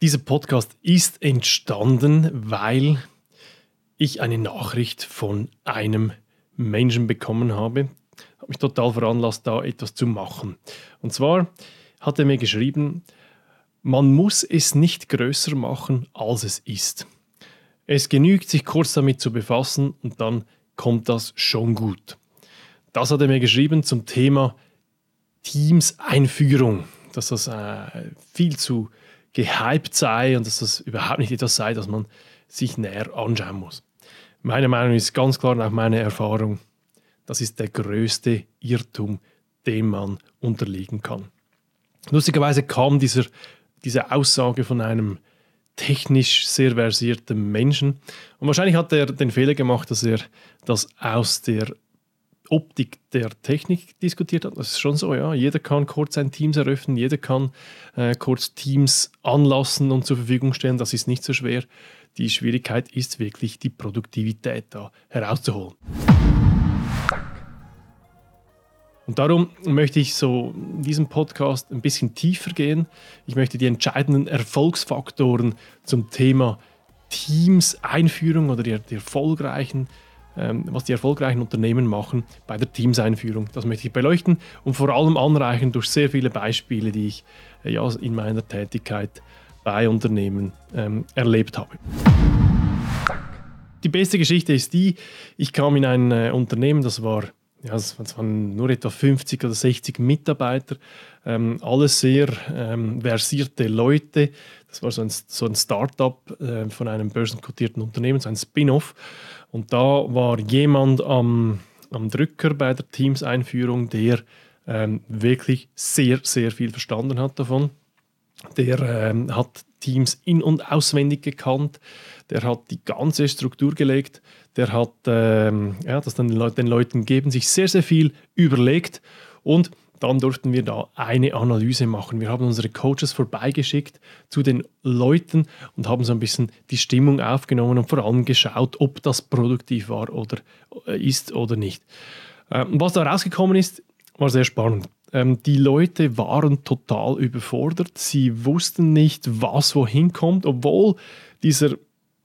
Dieser Podcast ist entstanden, weil ich eine Nachricht von einem Menschen bekommen habe. Hat mich total veranlasst, da etwas zu machen. Und zwar hat er mir geschrieben, man muss es nicht größer machen, als es ist. Es genügt, sich kurz damit zu befassen und dann kommt das schon gut. Das hat er mir geschrieben zum Thema Teams-Einführung, dass das äh, viel zu gehypt sei und dass das überhaupt nicht etwas sei, das man sich näher anschauen muss. Meine Meinung ist ganz klar nach meiner Erfahrung, das ist der größte Irrtum, dem man unterliegen kann. Lustigerweise kam dieser, diese Aussage von einem technisch sehr versierten Menschen und wahrscheinlich hat er den Fehler gemacht, dass er das aus der Optik der Technik diskutiert hat. Das ist schon so, ja. Jeder kann kurz ein Teams eröffnen, jeder kann äh, kurz Teams anlassen und zur Verfügung stellen. Das ist nicht so schwer. Die Schwierigkeit ist wirklich die Produktivität da herauszuholen. Und darum möchte ich so in diesem Podcast ein bisschen tiefer gehen. Ich möchte die entscheidenden Erfolgsfaktoren zum Thema Teams-Einführung oder die, die erfolgreichen was die erfolgreichen Unternehmen machen bei der Teamseinführung. Das möchte ich beleuchten und vor allem anreichen durch sehr viele Beispiele, die ich äh, ja, in meiner Tätigkeit bei Unternehmen ähm, erlebt habe. Die beste Geschichte ist die, ich kam in ein äh, Unternehmen, das war ja, es waren nur etwa 50 oder 60 Mitarbeiter, ähm, alles sehr ähm, versierte Leute. Das war so ein, so ein Start-up äh, von einem börsenkotierten Unternehmen, so ein Spin-off. Und da war jemand am, am Drücker bei der Teams-Einführung, der ähm, wirklich sehr, sehr viel verstanden hat davon. Der ähm, hat Teams in- und auswendig gekannt, der hat die ganze Struktur gelegt, der hat ähm, ja, das dann den Leuten gegeben, sich sehr, sehr viel überlegt. Und dann durften wir da eine Analyse machen. Wir haben unsere Coaches vorbeigeschickt zu den Leuten und haben so ein bisschen die Stimmung aufgenommen und vor allem geschaut, ob das produktiv war oder äh, ist oder nicht. Ähm, was da rausgekommen ist, war sehr spannend. Ähm, die Leute waren total überfordert. Sie wussten nicht, was wohin kommt, obwohl dieser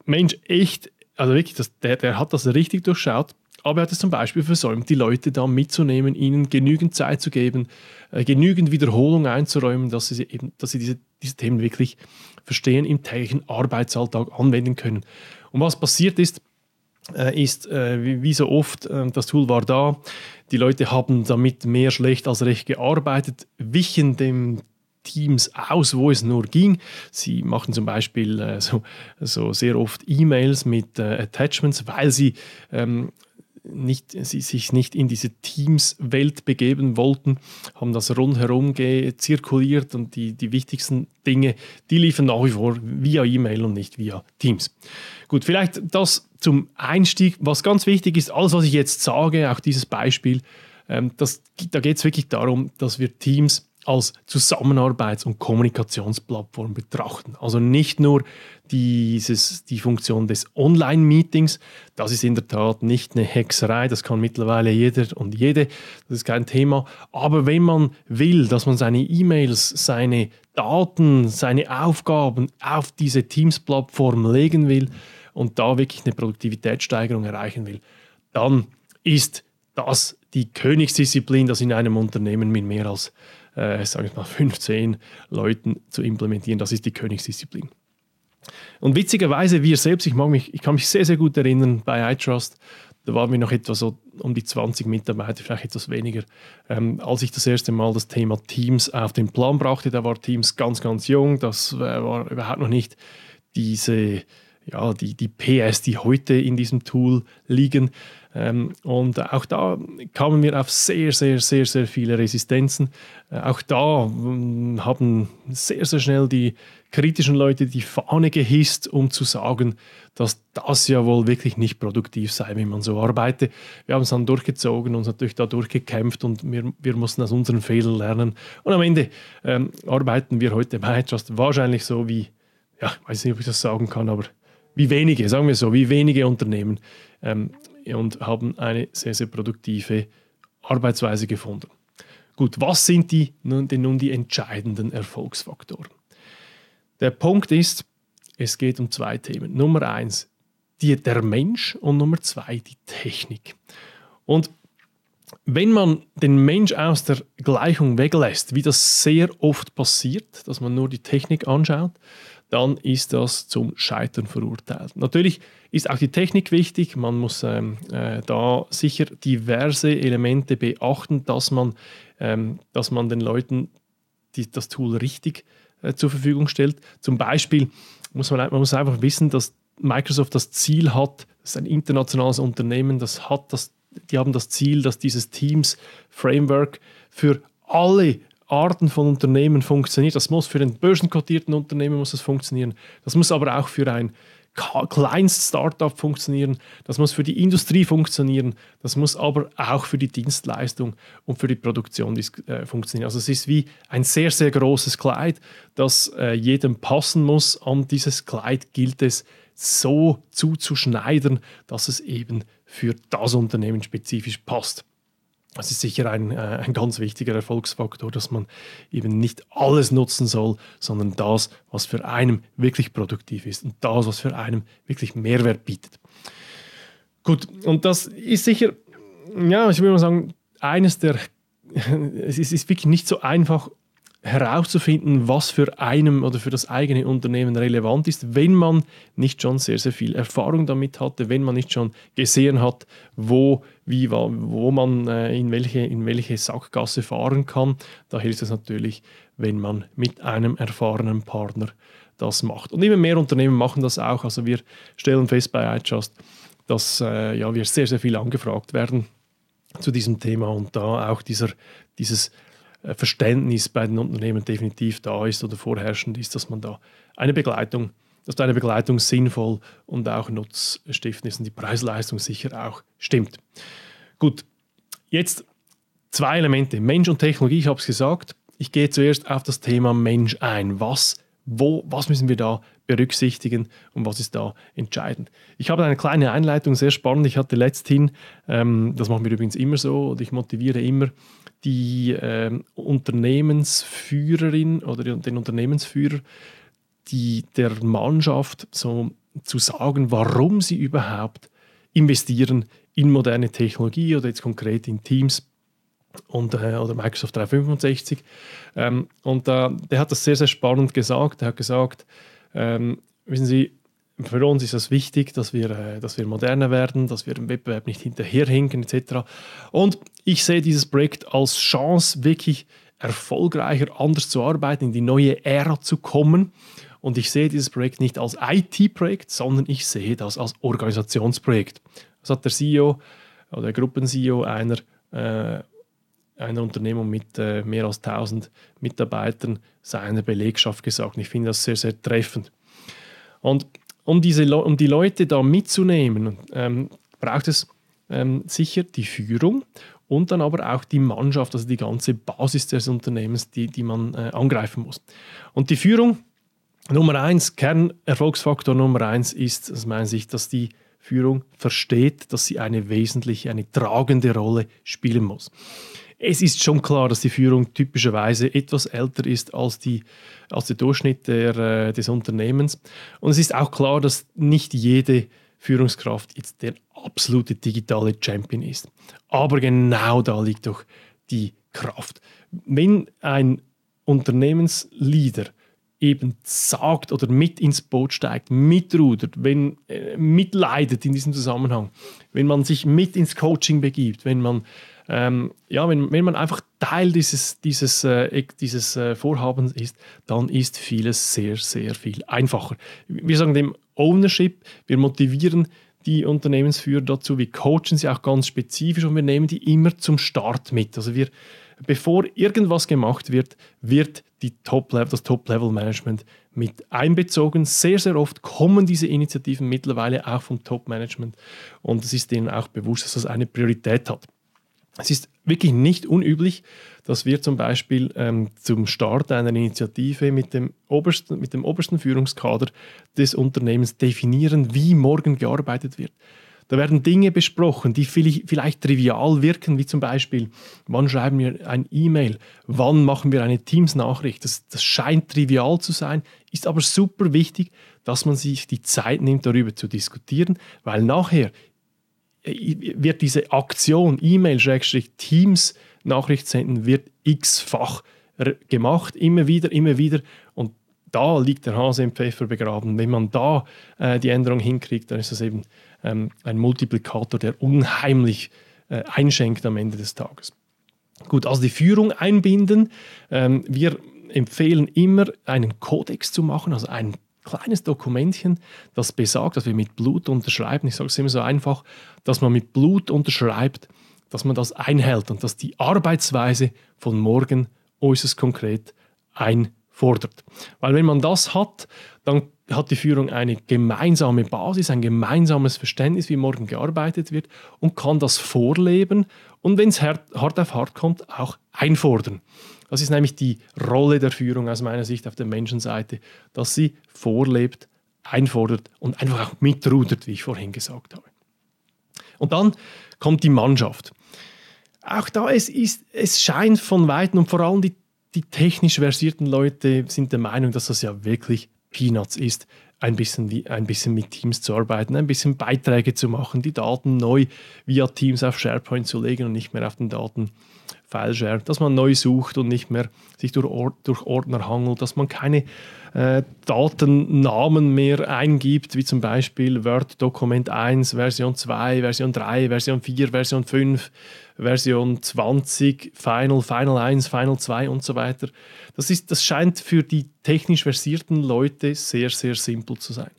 Mensch echt, also wirklich, das, der, der hat das richtig durchschaut aber er hat es zum Beispiel versäumt, die Leute da mitzunehmen, ihnen genügend Zeit zu geben, äh, genügend Wiederholung einzuräumen, dass sie, eben, dass sie diese, diese Themen wirklich verstehen, im täglichen Arbeitsalltag anwenden können. Und was passiert ist, äh, ist äh, wie, wie, so oft, äh, das Tool war da, die Leute haben damit mehr schlecht als recht gearbeitet, wichen dem Teams aus, wo es nur ging. Sie machten zum Beispiel äh, so, so, sehr oft E-Mails mit äh, Attachments, weil sie ähm, nicht, sie sich nicht in diese Teams-Welt begeben wollten, haben das rundherum zirkuliert und die, die wichtigsten Dinge, die liefen nach wie vor via E-Mail und nicht via Teams. Gut, vielleicht das zum Einstieg. Was ganz wichtig ist, alles, was ich jetzt sage, auch dieses Beispiel, ähm, das, da geht es wirklich darum, dass wir Teams als Zusammenarbeits- und Kommunikationsplattform betrachten. Also nicht nur dieses, die Funktion des Online-Meetings, das ist in der Tat nicht eine Hexerei, das kann mittlerweile jeder und jede, das ist kein Thema. Aber wenn man will, dass man seine E-Mails, seine Daten, seine Aufgaben auf diese Teams-Plattform legen will und da wirklich eine Produktivitätssteigerung erreichen will, dann ist das die Königsdisziplin, das in einem Unternehmen mit mehr als äh, sage ich mal, 15 Leuten zu implementieren. Das ist die Königsdisziplin. Und witzigerweise, wir selbst, ich, mag mich, ich kann mich sehr, sehr gut erinnern bei iTrust, da waren wir noch etwa so um die 20 Mitarbeiter, vielleicht etwas weniger. Ähm, als ich das erste Mal das Thema Teams auf den Plan brachte, da war Teams ganz, ganz jung, das war überhaupt noch nicht diese, ja, die, die PS, die heute in diesem Tool liegen. Ähm, und auch da kamen wir auf sehr, sehr, sehr, sehr viele Resistenzen. Äh, auch da ähm, haben sehr, sehr schnell die kritischen Leute die Fahne gehisst, um zu sagen, dass das ja wohl wirklich nicht produktiv sei, wenn man so arbeitet. Wir haben es dann durchgezogen, uns natürlich da durchgekämpft und wir, wir mussten aus unseren Fehlern lernen. Und am Ende ähm, arbeiten wir heute bei Just wahrscheinlich so wie, ja, ich weiß nicht, ob ich das sagen kann, aber wie wenige, sagen wir so, wie wenige Unternehmen ähm, und haben eine sehr, sehr produktive Arbeitsweise gefunden. Gut, was sind die, nun, denn nun die entscheidenden Erfolgsfaktoren? Der Punkt ist, es geht um zwei Themen. Nummer eins, die, der Mensch und Nummer zwei, die Technik. Und wenn man den Mensch aus der Gleichung weglässt, wie das sehr oft passiert, dass man nur die Technik anschaut, dann ist das zum Scheitern verurteilt. Natürlich ist auch die Technik wichtig. Man muss ähm, äh, da sicher diverse Elemente beachten, dass man, ähm, dass man den Leuten die, das Tool richtig äh, zur Verfügung stellt. Zum Beispiel muss man, man muss einfach wissen, dass Microsoft das Ziel hat, das ist ein internationales Unternehmen, das hat das, die haben das Ziel, dass dieses Teams Framework für alle Arten von Unternehmen funktioniert. Das muss für ein börsenkotierten Unternehmen muss das funktionieren. Das muss aber auch für ein Kleinst-Startup funktionieren. Das muss für die Industrie funktionieren. Das muss aber auch für die Dienstleistung und für die Produktion äh, funktionieren. Also es ist wie ein sehr, sehr großes Kleid, das äh, jedem passen muss. An dieses Kleid gilt es so zuzuschneidern, dass es eben für das Unternehmen spezifisch passt. Das ist sicher ein, äh, ein ganz wichtiger Erfolgsfaktor, dass man eben nicht alles nutzen soll, sondern das, was für einen wirklich produktiv ist und das, was für einen wirklich Mehrwert bietet. Gut, und das ist sicher, ja, ich würde mal sagen, eines der, es ist, ist wirklich nicht so einfach herauszufinden, was für einem oder für das eigene Unternehmen relevant ist, wenn man nicht schon sehr, sehr viel Erfahrung damit hatte, wenn man nicht schon gesehen hat, wo, wie, wo man äh, in, welche, in welche Sackgasse fahren kann. Da hilft es natürlich, wenn man mit einem erfahrenen Partner das macht. Und immer mehr Unternehmen machen das auch. Also wir stellen fest bei iJust, dass äh, ja, wir sehr, sehr viel angefragt werden zu diesem Thema und da auch dieser, dieses Verständnis bei den Unternehmen definitiv da ist oder vorherrschend ist, dass man da eine Begleitung, dass da eine Begleitung sinnvoll und auch nutzstiftend ist und die Preisleistung sicher auch stimmt. Gut, jetzt zwei Elemente, Mensch und Technologie, ich habe es gesagt. Ich gehe zuerst auf das Thema Mensch ein. Was, wo, was müssen wir da berücksichtigen und was ist da entscheidend. Ich habe eine kleine Einleitung, sehr spannend. Ich hatte letzthin, ähm, das machen wir übrigens immer so, und ich motiviere immer die äh, Unternehmensführerin oder den Unternehmensführer, die der Mannschaft so zu sagen, warum sie überhaupt investieren in moderne Technologie oder jetzt konkret in Teams und, äh, oder Microsoft 365. Ähm, und äh, der hat das sehr, sehr spannend gesagt. Er hat gesagt, ähm, wissen Sie, für uns ist es wichtig, dass wir, äh, dass wir moderner werden, dass wir im Wettbewerb nicht hinterherhinken etc. Und ich sehe dieses Projekt als Chance, wirklich erfolgreicher, anders zu arbeiten, in die neue Ära zu kommen. Und ich sehe dieses Projekt nicht als IT-Projekt, sondern ich sehe das als Organisationsprojekt. Das hat der CEO oder der Gruppen-CEO einer, äh, einer Unternehmung mit äh, mehr als 1000 Mitarbeitern seiner Belegschaft gesagt. Ich finde das sehr, sehr treffend. Und um, diese, um die Leute da mitzunehmen, ähm, braucht es ähm, sicher die Führung und dann aber auch die Mannschaft, also die ganze Basis des Unternehmens, die, die man äh, angreifen muss. Und die Führung, Nummer eins, Kernerfolgsfaktor Nummer eins ist aus meiner Sicht, dass die Führung versteht, dass sie eine wesentliche, eine tragende Rolle spielen muss. Es ist schon klar, dass die Führung typischerweise etwas älter ist als, die, als der Durchschnitt der, äh, des Unternehmens. Und es ist auch klar, dass nicht jede Führungskraft jetzt der absolute digitale Champion ist. Aber genau da liegt doch die Kraft. Wenn ein Unternehmensleader eben sagt oder mit ins Boot steigt, mitrudert, wenn äh, mitleidet in diesem Zusammenhang, wenn man sich mit ins Coaching begibt, wenn man ähm, ja, wenn, wenn man einfach Teil dieses, dieses, äh, dieses äh, Vorhabens ist, dann ist vieles sehr, sehr viel einfacher. Wir sagen dem Ownership, wir motivieren die Unternehmensführer dazu, wir coachen sie auch ganz spezifisch und wir nehmen die immer zum Start mit. Also wir, bevor irgendwas gemacht wird, wird Top das Top-Level-Management mit einbezogen. Sehr, sehr oft kommen diese Initiativen mittlerweile auch vom Top-Management und es ist ihnen auch bewusst, dass das eine Priorität hat. Es ist wirklich nicht unüblich, dass wir zum Beispiel ähm, zum Start einer Initiative mit dem, obersten, mit dem obersten Führungskader des Unternehmens definieren, wie morgen gearbeitet wird. Da werden Dinge besprochen, die vielleicht trivial wirken, wie zum Beispiel, wann schreiben wir ein E-Mail, wann machen wir eine Teams-Nachricht. Das, das scheint trivial zu sein, ist aber super wichtig, dass man sich die Zeit nimmt, darüber zu diskutieren, weil nachher wird diese Aktion, E-Mail, Teams, Nachricht senden, wird x-fach gemacht, immer wieder, immer wieder. Und da liegt der Hase im Pfeffer begraben. Wenn man da äh, die Änderung hinkriegt, dann ist das eben ähm, ein Multiplikator, der unheimlich äh, einschenkt am Ende des Tages. Gut, also die Führung einbinden. Ähm, wir empfehlen immer, einen Kodex zu machen, also ein kleines Dokumentchen, das besagt, dass wir mit Blut unterschreiben. Ich sage es immer so einfach, dass man mit Blut unterschreibt, dass man das einhält und dass die Arbeitsweise von morgen äußerst konkret einfordert. Weil wenn man das hat, dann hat die Führung eine gemeinsame Basis, ein gemeinsames Verständnis, wie morgen gearbeitet wird und kann das vorleben und wenn es hart auf hart kommt, auch einfordern. Das ist nämlich die Rolle der Führung aus meiner Sicht auf der Menschenseite, dass sie vorlebt, einfordert und einfach auch mitrudert, wie ich vorhin gesagt habe. Und dann kommt die Mannschaft. Auch da es ist, es scheint von weitem und vor allem die, die technisch versierten Leute sind der Meinung, dass das ja wirklich Peanuts ist, ein bisschen, ein bisschen mit Teams zu arbeiten, ein bisschen Beiträge zu machen, die Daten neu via Teams auf SharePoint zu legen und nicht mehr auf den Daten File-Share, dass man neu sucht und nicht mehr sich durch, Or durch Ordner hangelt, dass man keine äh, Datennamen mehr eingibt, wie zum Beispiel Word Dokument 1, Version 2, Version 3, Version 4, Version 5, Version 20, Final, Final 1, Final 2 und so weiter. Das, ist, das scheint für die technisch versierten Leute sehr, sehr simpel zu sein.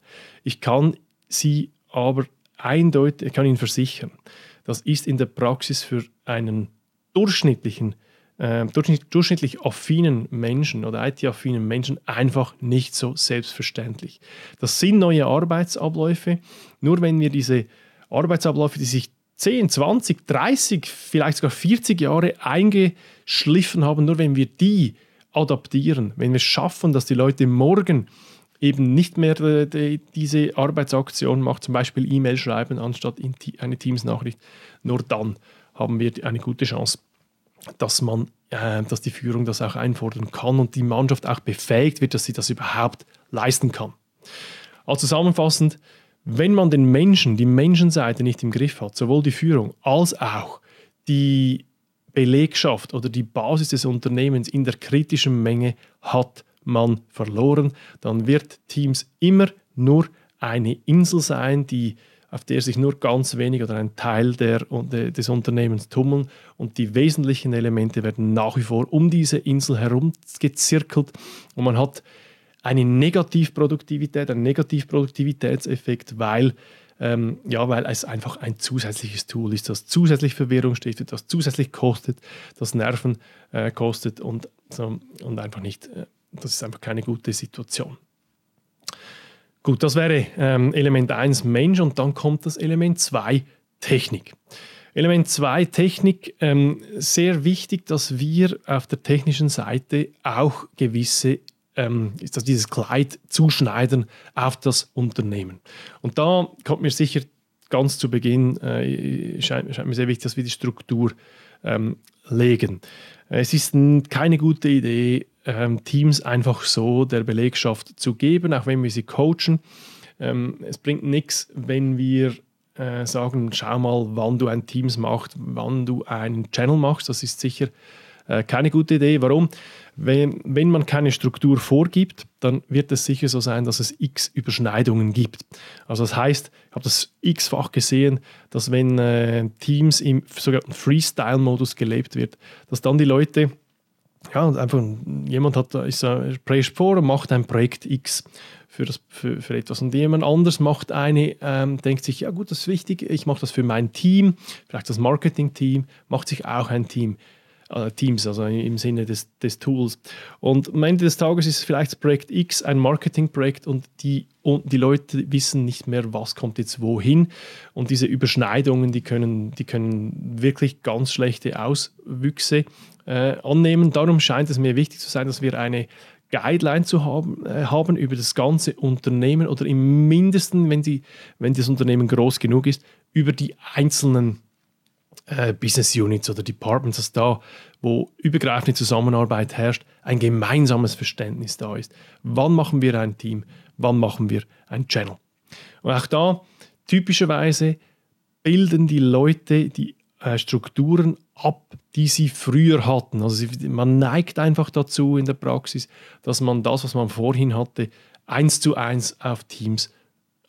Ich kann sie aber eindeutig, kann Ihnen versichern, das ist in der Praxis für einen durchschnittlichen, äh, durchschnittlich affinen Menschen oder IT-affinen Menschen einfach nicht so selbstverständlich. Das sind neue Arbeitsabläufe. Nur wenn wir diese Arbeitsabläufe, die sich 10, 20, 30, vielleicht sogar 40 Jahre eingeschliffen haben, nur wenn wir die adaptieren, wenn wir schaffen, dass die Leute morgen eben nicht mehr die, diese Arbeitsaktion machen, zum Beispiel E-Mail schreiben anstatt eine Teams-Nachricht, nur dann haben wir eine gute Chance, dass man, äh, dass die Führung das auch einfordern kann und die Mannschaft auch befähigt wird, dass sie das überhaupt leisten kann. Also zusammenfassend, wenn man den Menschen, die Menschenseite nicht im Griff hat, sowohl die Führung als auch die Belegschaft oder die Basis des Unternehmens in der kritischen Menge hat man verloren, dann wird Teams immer nur eine Insel sein, die auf der sich nur ganz wenig oder ein Teil der, des Unternehmens tummeln. Und die wesentlichen Elemente werden nach wie vor um diese Insel herum gezirkelt. Und man hat eine Negativproduktivität, einen Negativproduktivitätseffekt, weil, ähm, ja, weil es einfach ein zusätzliches Tool ist, das zusätzlich Verwirrung stiftet, das zusätzlich kostet, das Nerven äh, kostet und, so, und einfach nicht, äh, das ist einfach keine gute Situation. Gut, das wäre ähm, Element 1 Mensch und dann kommt das Element 2 Technik. Element 2 Technik, ähm, sehr wichtig, dass wir auf der technischen Seite auch gewisse, ähm, ist das dieses Kleid zuschneiden auf das Unternehmen. Und da kommt mir sicher ganz zu Beginn, äh, scheint, scheint, mir sehr wichtig, dass wir die Struktur ähm, legen. Es ist keine gute Idee, ähm, Teams einfach so der Belegschaft zu geben, auch wenn wir sie coachen. Ähm, es bringt nichts, wenn wir äh, sagen, schau mal, wann du ein Teams machst, wann du einen Channel machst. Das ist sicher keine gute Idee. Warum? Wenn, wenn man keine Struktur vorgibt, dann wird es sicher so sein, dass es x Überschneidungen gibt. Also das heißt, ich habe das x-fach gesehen, dass wenn äh, Teams im sogenannten Freestyle-Modus gelebt wird, dass dann die Leute ja, einfach jemand hat, ist ein Projekt vor und macht ein Projekt X für, das, für, für etwas. Und jemand anders macht eine, ähm, denkt sich, ja gut, das ist wichtig, ich mache das für mein Team, vielleicht das Marketing-Team, macht sich auch ein Team. Äh, Teams, also im Sinne des, des Tools. Und am Ende des Tages ist vielleicht das Projekt X ein Marketingprojekt und die, und die Leute wissen nicht mehr, was kommt jetzt wohin. Und diese Überschneidungen, die können, die können wirklich ganz schlechte Auswüchse äh, annehmen. Darum scheint es mir wichtig zu sein, dass wir eine Guideline zu haben, äh, haben über das ganze Unternehmen oder im Mindesten, wenn, die, wenn das Unternehmen groß genug ist, über die einzelnen äh, Business Units oder Departments, dass da, wo übergreifende Zusammenarbeit herrscht, ein gemeinsames Verständnis da ist. Wann machen wir ein Team? Wann machen wir ein Channel? Und auch da, typischerweise bilden die Leute die äh, Strukturen ab, die sie früher hatten. Also man neigt einfach dazu in der Praxis, dass man das, was man vorhin hatte, eins zu eins auf Teams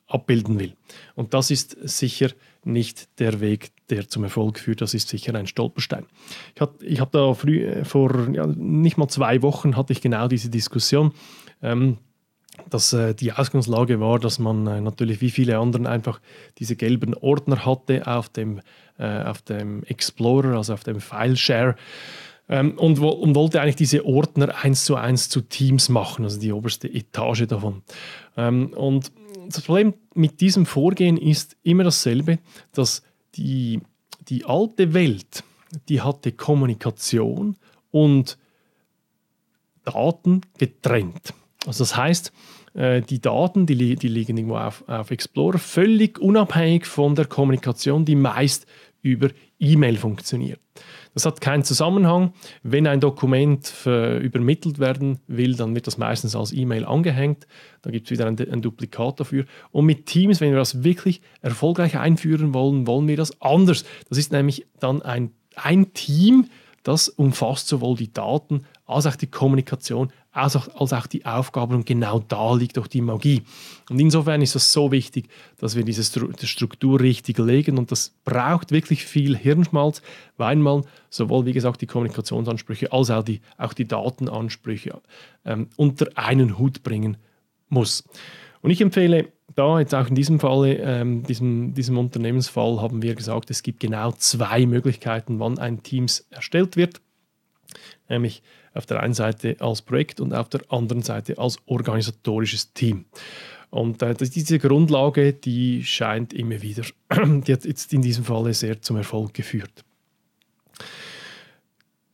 abbilden will. Und das ist sicher nicht der Weg, der zum Erfolg führt. Das ist sicher ein Stolperstein. Ich, hat, ich habe da früh, vor ja, nicht mal zwei Wochen hatte ich genau diese Diskussion. Ähm, dass äh, die Ausgangslage war, dass man äh, natürlich wie viele anderen einfach diese gelben Ordner hatte auf dem, äh, auf dem Explorer, also auf dem File-Share. Ähm, und, und, wollte eigentlich diese Ordner eins zu eins zu Teams machen, also die oberste Etage davon. Ähm, und das Problem mit diesem Vorgehen ist immer dasselbe, dass die, die alte Welt, die hatte Kommunikation und Daten getrennt. Also das heißt, äh, die Daten, die, die liegen irgendwo auf, auf Explorer, völlig unabhängig von der Kommunikation, die meist über E-Mail funktioniert. Das hat keinen Zusammenhang. Wenn ein Dokument übermittelt werden will, dann wird das meistens als E-Mail angehängt. Da gibt es wieder ein, ein, Duplikat dafür. Und mit Teams, wenn wir das wirklich erfolgreich einführen wollen, wollen wir das anders. Das ist nämlich dann ein, ein Team, das umfasst sowohl die Daten als auch die Kommunikation, als auch, als auch die Aufgaben. Und genau da liegt auch die Magie. Und insofern ist es so wichtig, dass wir diese Struktur richtig legen. Und das braucht wirklich viel Hirnschmalz, weil man sowohl, wie gesagt, die Kommunikationsansprüche als auch die, auch die Datenansprüche ähm, unter einen Hut bringen muss. Und ich empfehle da jetzt auch in diesem Fall, ähm, diesem, diesem Unternehmensfall, haben wir gesagt, es gibt genau zwei Möglichkeiten, wann ein Teams erstellt wird. Nämlich auf der einen Seite als Projekt und auf der anderen Seite als organisatorisches Team. Und äh, diese Grundlage, die scheint immer wieder, die hat jetzt in diesem Falle sehr zum Erfolg geführt.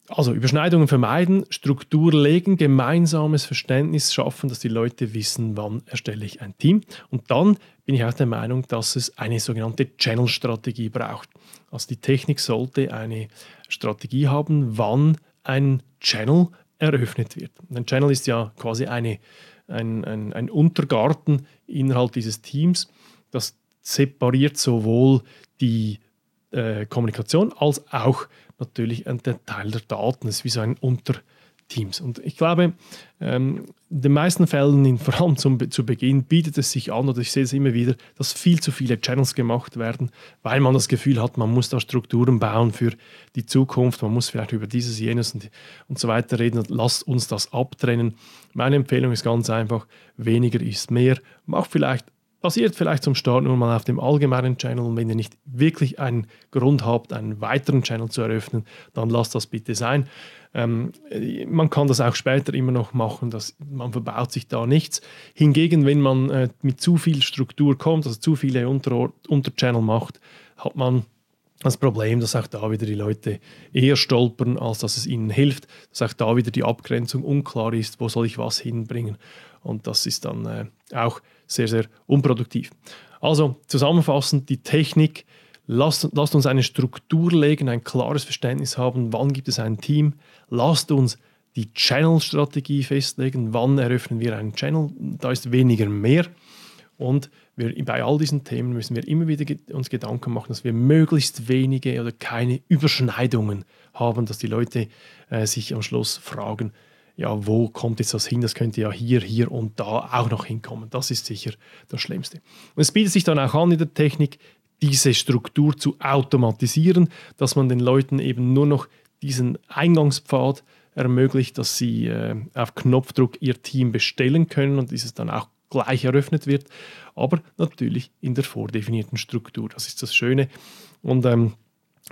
Also Überschneidungen vermeiden, Struktur legen, gemeinsames Verständnis schaffen, dass die Leute wissen, wann erstelle ich ein Team. Und dann bin ich auch der Meinung, dass es eine sogenannte Channel-Strategie braucht. Also die Technik sollte eine Strategie haben, wann ein Channel eröffnet wird. ein Channel ist ja quasi eine, ein, ein, ein Untergarten innerhalb dieses Teams, das separiert sowohl die äh, Kommunikation als auch natürlich ein Teil der Daten. Es ist wie so ein Untergarten Teams. Und ich glaube, ähm, in den meisten Fällen, vor allem zum, zu Beginn, bietet es sich an, oder ich sehe es immer wieder, dass viel zu viele Channels gemacht werden, weil man das Gefühl hat, man muss da Strukturen bauen für die Zukunft, man muss vielleicht über dieses, jenes und, und so weiter reden. Lasst uns das abtrennen. Meine Empfehlung ist ganz einfach, weniger ist mehr. Macht vielleicht basiert vielleicht zum Start nur mal auf dem allgemeinen Channel und wenn ihr nicht wirklich einen Grund habt, einen weiteren Channel zu eröffnen, dann lasst das bitte sein. Ähm, man kann das auch später immer noch machen, dass man verbaut sich da nichts. Hingegen, wenn man äh, mit zu viel Struktur kommt, also zu viele Unter Unterchannel macht, hat man das Problem, dass auch da wieder die Leute eher stolpern, als dass es ihnen hilft, dass auch da wieder die Abgrenzung unklar ist, wo soll ich was hinbringen. Und das ist dann äh, auch sehr, sehr unproduktiv. Also zusammenfassend, die Technik, lasst, lasst uns eine Struktur legen, ein klares Verständnis haben, wann gibt es ein Team, lasst uns die Channel-Strategie festlegen, wann eröffnen wir einen Channel, da ist weniger mehr. Und wir, bei all diesen Themen müssen wir immer wieder uns Gedanken machen, dass wir möglichst wenige oder keine Überschneidungen haben, dass die Leute äh, sich am Schluss fragen, ja, wo kommt jetzt das hin? Das könnte ja hier, hier und da auch noch hinkommen. Das ist sicher das Schlimmste. Und es bietet sich dann auch an in der Technik, diese Struktur zu automatisieren, dass man den Leuten eben nur noch diesen Eingangspfad ermöglicht, dass sie äh, auf Knopfdruck ihr Team bestellen können und dieses dann auch gleich eröffnet wird, aber natürlich in der vordefinierten Struktur. Das ist das Schöne. Und ähm,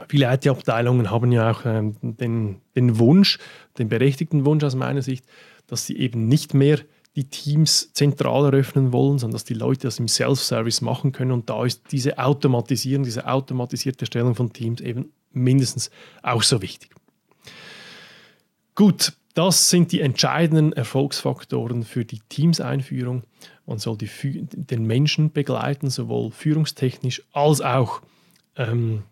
Viele IT-Abteilungen haben ja auch ähm, den, den Wunsch, den berechtigten Wunsch aus meiner Sicht, dass sie eben nicht mehr die Teams zentral eröffnen wollen, sondern dass die Leute das im Self-Service machen können. Und da ist diese Automatisierung, diese automatisierte Erstellung von Teams eben mindestens auch so wichtig. Gut, Das sind die entscheidenden Erfolgsfaktoren für die Teams-Einführung. Man soll die, den Menschen begleiten, sowohl führungstechnisch als auch ähm,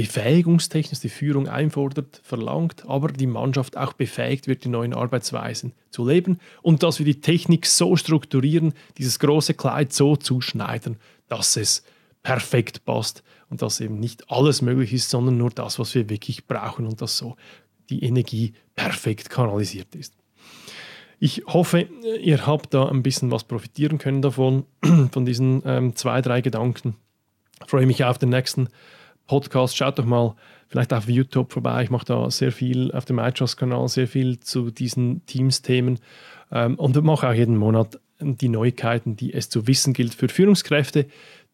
befähigungstechnisch die Führung einfordert, verlangt, aber die Mannschaft auch befähigt wird, die neuen Arbeitsweisen zu leben und dass wir die Technik so strukturieren, dieses große Kleid so zuschneiden, dass es perfekt passt und dass eben nicht alles möglich ist, sondern nur das, was wir wirklich brauchen und dass so die Energie perfekt kanalisiert ist. Ich hoffe, ihr habt da ein bisschen was profitieren können davon, von diesen ähm, zwei, drei Gedanken. Ich freue mich auf den nächsten Podcast. Schaut doch mal vielleicht auf YouTube vorbei. Ich mache da sehr viel auf dem iTrust-Kanal, sehr viel zu diesen Teams-Themen ähm, und mache auch jeden Monat die Neuigkeiten, die es zu wissen gilt für Führungskräfte,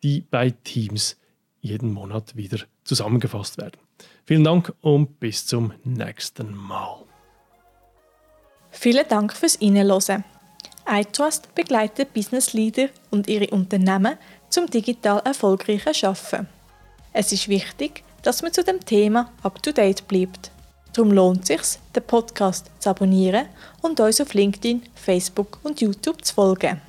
die bei Teams jeden Monat wieder zusammengefasst werden. Vielen Dank und bis zum nächsten Mal. Vielen Dank fürs Reinhören. iTrust begleitet Business Leader und ihre Unternehmen zum digital erfolgreichen Arbeiten. Es ist wichtig, dass man zu dem Thema up-to-date bleibt. Darum lohnt es sich, den Podcast zu abonnieren und uns auf LinkedIn, Facebook und YouTube zu folgen.